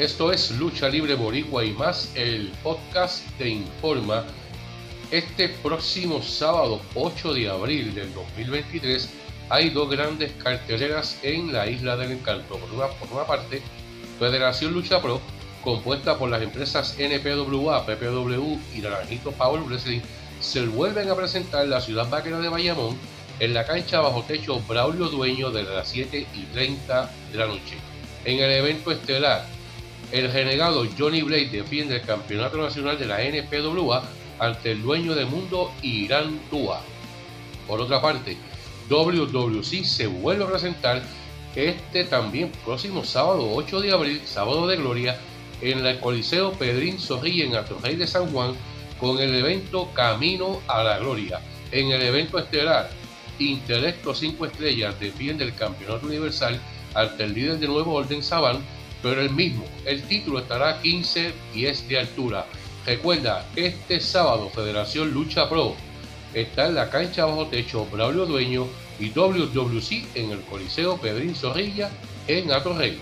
Esto es Lucha Libre Boricua y más, el podcast te informa. Este próximo sábado 8 de abril del 2023 hay dos grandes carteleras en la Isla del Encanto. Por una, por una parte, Federación Lucha Pro, compuesta por las empresas NPWA, PPW y Naranjito Power Wrestling, se vuelven a presentar en la ciudad vaquera de Bayamón en la cancha bajo techo Braulio Dueño de las 7 y 30 de la noche. En el evento estelar, el renegado Johnny Blade defiende el campeonato nacional de la NPWA ante el dueño del mundo Irán Tua. Por otra parte, WWC se vuelve a presentar este también próximo sábado 8 de abril, sábado de gloria, en el Coliseo Pedrín Zorrilla en Atorrey de San Juan con el evento Camino a la Gloria. En el evento estelar, Intelecto 5 Estrellas defiende el campeonato universal ante el líder de Nuevo Orden Saban, pero el mismo, el título estará a 15 pies de altura. Recuerda, este sábado Federación Lucha Pro está en la cancha bajo techo Braulio Dueño y WWC en el Coliseo Pedrín Zorrilla en Atorrey.